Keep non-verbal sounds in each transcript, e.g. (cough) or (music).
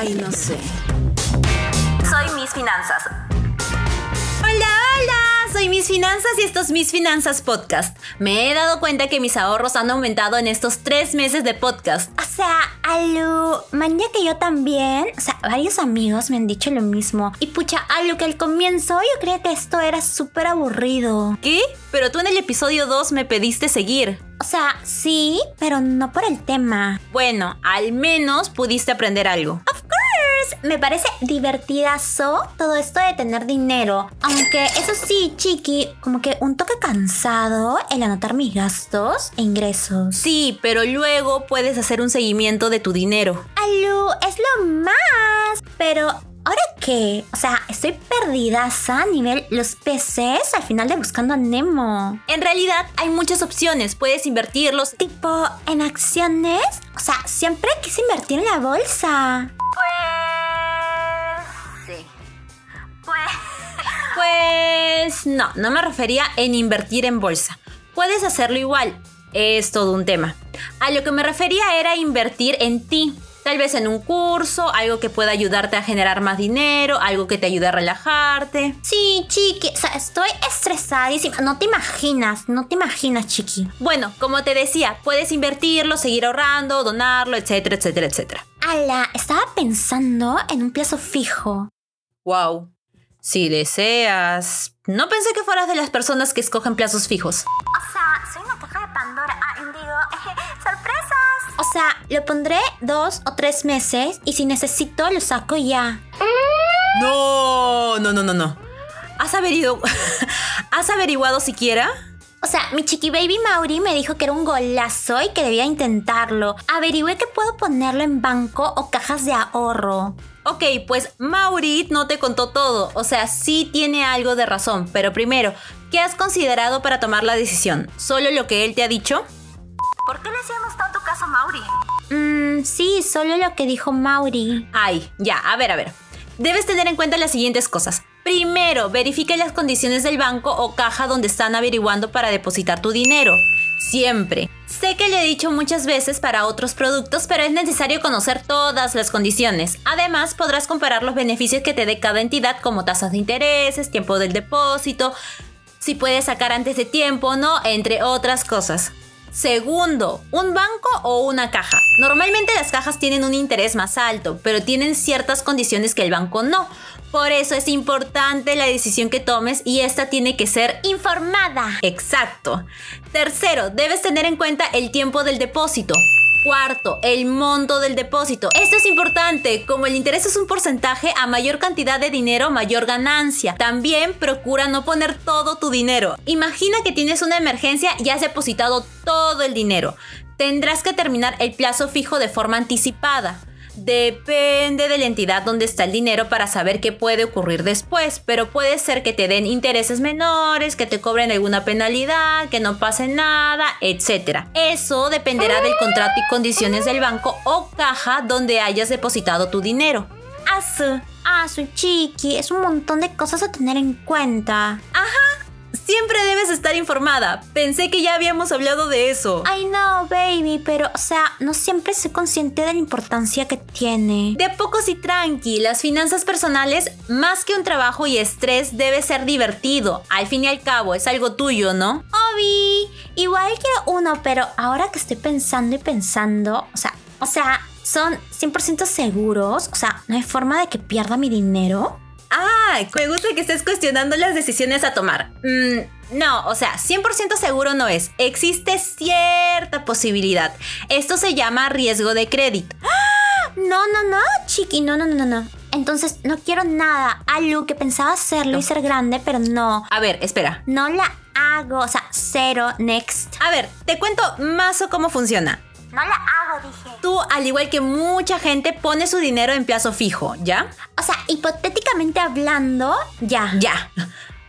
Ay, no sé. Soy Miss Finanzas. Hola, hola, soy Mis Finanzas y esto es Mis Finanzas Podcast. Me he dado cuenta que mis ahorros han aumentado en estos tres meses de podcast. O sea, Alu, mañana que yo también. O sea, varios amigos me han dicho lo mismo. Y pucha, Alu, que al comienzo yo creía que esto era súper aburrido. ¿Qué? Pero tú en el episodio 2 me pediste seguir. O sea, sí, pero no por el tema. Bueno, al menos pudiste aprender algo. Me parece divertidazo todo esto de tener dinero. Aunque eso sí, chiqui, como que un toque cansado el anotar mis gastos e ingresos. Sí, pero luego puedes hacer un seguimiento de tu dinero. Alu, es lo más. Pero ¿Ahora qué? O sea, estoy perdidaza a nivel los peces al final de Buscando a Nemo. En realidad hay muchas opciones. Puedes invertirlos. Tipo, en acciones. O sea, siempre quise invertir en la bolsa. Pues. No, no me refería en invertir en bolsa. Puedes hacerlo igual. Es todo un tema. A lo que me refería era invertir en ti. Tal vez en un curso, algo que pueda ayudarte a generar más dinero, algo que te ayude a relajarte. Sí, chiqui. O sea, estoy estresadísima. No te imaginas, no te imaginas, chiqui. Bueno, como te decía, puedes invertirlo, seguir ahorrando, donarlo, etcétera, etcétera, etcétera. Ala, estaba pensando en un plazo fijo. Wow. Si deseas. No pensé que fueras de las personas que escogen plazos fijos. O sea, soy una caja de Pandora. Ah, digo, (laughs) sorpresas. O sea, lo pondré dos o tres meses y si necesito lo saco ya. No, no, no, no, no. ¿Has averiguado, (laughs) ¿Has averiguado siquiera? O sea, mi chiqui baby Mauri me dijo que era un golazo y que debía intentarlo. Averigüé que puedo ponerlo en banco o cajas de ahorro. Ok, pues Mauri no te contó todo. O sea, sí tiene algo de razón. Pero primero, ¿qué has considerado para tomar la decisión? ¿Solo lo que él te ha dicho? ¿Por qué le hacemos tanto caso a Mauri? Mmm, sí, solo lo que dijo Mauri. Ay, ya, a ver, a ver. Debes tener en cuenta las siguientes cosas. Primero, verifica las condiciones del banco o caja donde están averiguando para depositar tu dinero. Siempre. Sé que le he dicho muchas veces para otros productos, pero es necesario conocer todas las condiciones. Además, podrás comparar los beneficios que te dé cada entidad como tasas de intereses, tiempo del depósito, si puedes sacar antes de tiempo o no, entre otras cosas. Segundo, un banco o una caja. Normalmente las cajas tienen un interés más alto, pero tienen ciertas condiciones que el banco no. Por eso es importante la decisión que tomes y esta tiene que ser informada. Exacto. Tercero, debes tener en cuenta el tiempo del depósito. Cuarto, el monto del depósito. Esto es importante, como el interés es un porcentaje, a mayor cantidad de dinero, mayor ganancia. También procura no poner todo tu dinero. Imagina que tienes una emergencia y has depositado todo el dinero. Tendrás que terminar el plazo fijo de forma anticipada. Depende de la entidad donde está el dinero para saber qué puede ocurrir después, pero puede ser que te den intereses menores, que te cobren alguna penalidad, que no pase nada, etc. Eso dependerá del contrato y condiciones del banco o caja donde hayas depositado tu dinero. Asu, asu, chiqui, es un montón de cosas a tener en cuenta. Siempre debes estar informada. Pensé que ya habíamos hablado de eso. I know, baby, pero, o sea, no siempre soy consciente de la importancia que tiene. De a poco sí tranqui. Las finanzas personales, más que un trabajo y estrés, debe ser divertido. Al fin y al cabo, es algo tuyo, ¿no? Obi, igual quiero uno, pero ahora que estoy pensando y pensando, o sea, o sea, son 100% seguros. O sea, no hay forma de que pierda mi dinero. Me gusta que estés cuestionando las decisiones a tomar. Mm, no, o sea, 100% seguro no es. Existe cierta posibilidad. Esto se llama riesgo de crédito. ¡Ah! No, no, no, chiqui, no, no, no, no. Entonces, no quiero nada. Algo que pensaba hacerlo y ser grande, pero no. A ver, espera. No la hago, o sea, cero, next. A ver, te cuento más o cómo funciona. No la hago, dije. Tú, al igual que mucha gente, pone su dinero en plazo fijo, ¿ya? O sea, hipotéticamente hablando, ya. Ya.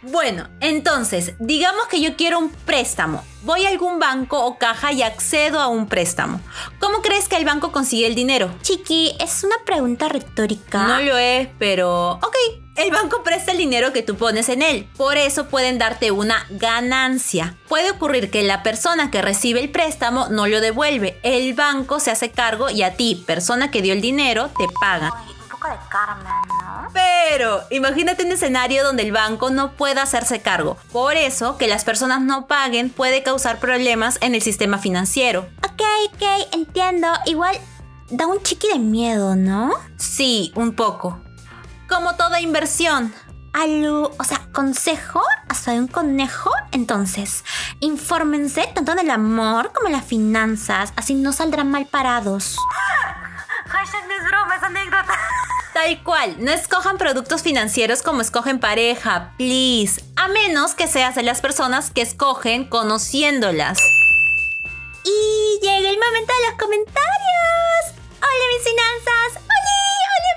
Bueno, entonces, digamos que yo quiero un préstamo. Voy a algún banco o caja y accedo a un préstamo. ¿Cómo crees que el banco consigue el dinero? Chiqui, es una pregunta retórica. No lo es, pero... Ok, el banco presta el dinero que tú pones en él. Por eso pueden darte una ganancia. Puede ocurrir que la persona que recibe el préstamo no lo devuelve. El banco se hace cargo y a ti, persona que dio el dinero, te paga. poco de ¿no? Pero imagínate un escenario donde el banco no pueda hacerse cargo. Por eso, que las personas no paguen puede causar problemas en el sistema financiero. Ok, ok, entiendo. Igual da un chiqui de miedo, ¿no? Sí, un poco. Como toda inversión. Alu, o sea, consejo hasta de un conejo. Entonces, infórmense tanto en el amor como en las finanzas, así no saldrán mal parados. (laughs) Hashtag no es broma, es anécdota. Tal cual, no escojan productos financieros como escogen pareja, please. A menos que seas de las personas que escogen conociéndolas. Y llega el momento de los comentarios. Hola mis finanzas. Hola, hola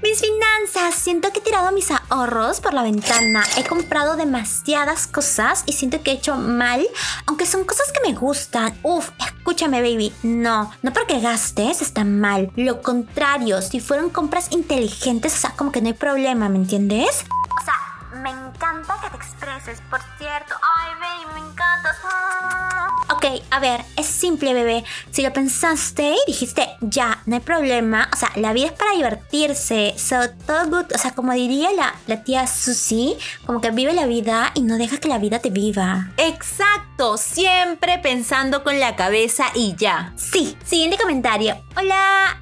mi. Mis finanzas. Siento que he tirado mis ahorros por la ventana. He comprado demasiadas cosas y siento que he hecho mal, aunque son cosas que me gustan. Uf, escúchame baby. No, no porque gastes está mal. Lo contrario, si fueron compras inteligentes, o sea, como que no hay problema, ¿me entiendes? O sea, me encanta expreses, por cierto. Ay, baby, me encantas. Mm. Ok, a ver, es simple, bebé. Si lo pensaste y dijiste, ya, no hay problema. O sea, la vida es para divertirse. So, todo good. O sea, como diría la, la tía Susie, como que vive la vida y no deja que la vida te viva. Exacto, siempre pensando con la cabeza y ya. Sí, siguiente comentario. Hola.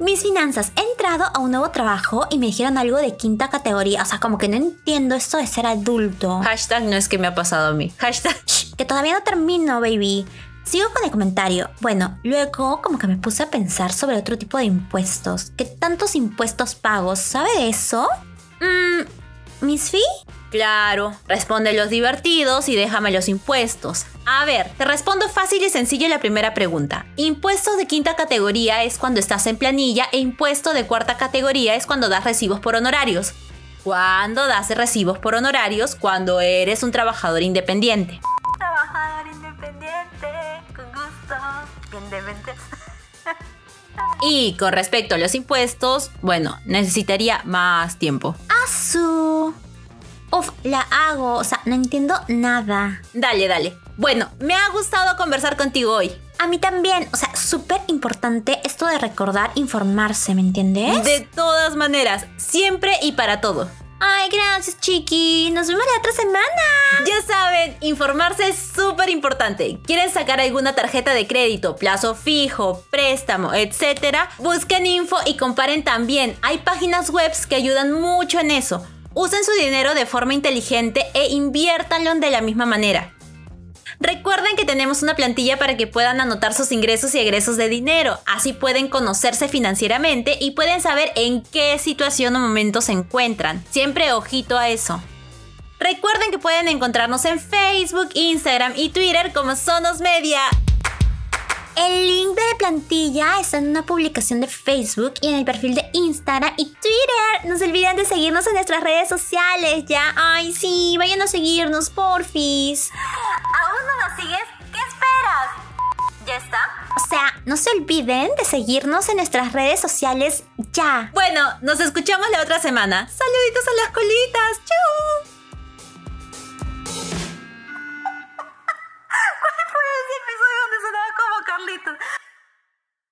Mis finanzas. He entrado a un nuevo trabajo y me dijeron algo de quinta categoría. O sea, como que no entiendo esto de ser adulto. Hashtag no es que me ha pasado a mí. Hashtag. Shh, que todavía no termino, baby. Sigo con el comentario. Bueno, luego como que me puse a pensar sobre otro tipo de impuestos. ¿Qué tantos impuestos pago? ¿Sabe de eso? Mmm, ¿Miss Fee? Claro, responde los divertidos y déjame los impuestos. A ver, te respondo fácil y sencillo la primera pregunta. Impuestos de quinta categoría es cuando estás en planilla e impuesto de cuarta categoría es cuando das recibos por honorarios. ¿Cuándo das recibos por honorarios? Cuando eres un trabajador independiente. Trabajador independiente, con gusto. Bien dementes. (laughs) Y con respecto a los impuestos, bueno, necesitaría más tiempo. ¡Asu! Uf, la hago. O sea, no entiendo nada. Dale, dale. Bueno, me ha gustado conversar contigo hoy. A mí también. O sea, súper importante esto de recordar, informarse, ¿me entiendes? De todas maneras, siempre y para todo. Ay, gracias, chiqui. Nos vemos la otra semana. Ya saben, informarse es súper importante. ¿Quieren sacar alguna tarjeta de crédito, plazo fijo, préstamo, etcétera? Busquen info y comparen también. Hay páginas web que ayudan mucho en eso. Usen su dinero de forma inteligente e inviértanlo de la misma manera. Recuerden que tenemos una plantilla para que puedan anotar sus ingresos y egresos de dinero. Así pueden conocerse financieramente y pueden saber en qué situación o momento se encuentran. Siempre ojito a eso. Recuerden que pueden encontrarnos en Facebook, Instagram y Twitter como Sonos Media. El link de la plantilla está en una publicación de Facebook y en el perfil de Instagram y Twitter. No se olviden de seguirnos en nuestras redes sociales, ¿ya? Ay, sí, vayan a seguirnos, porfis. ¿Aún no nos sigues? ¿Qué esperas? ¿Ya está? O sea, no se olviden de seguirnos en nuestras redes sociales ya. Bueno, nos escuchamos la otra semana. Saluditos a las colitas. ¡Chau!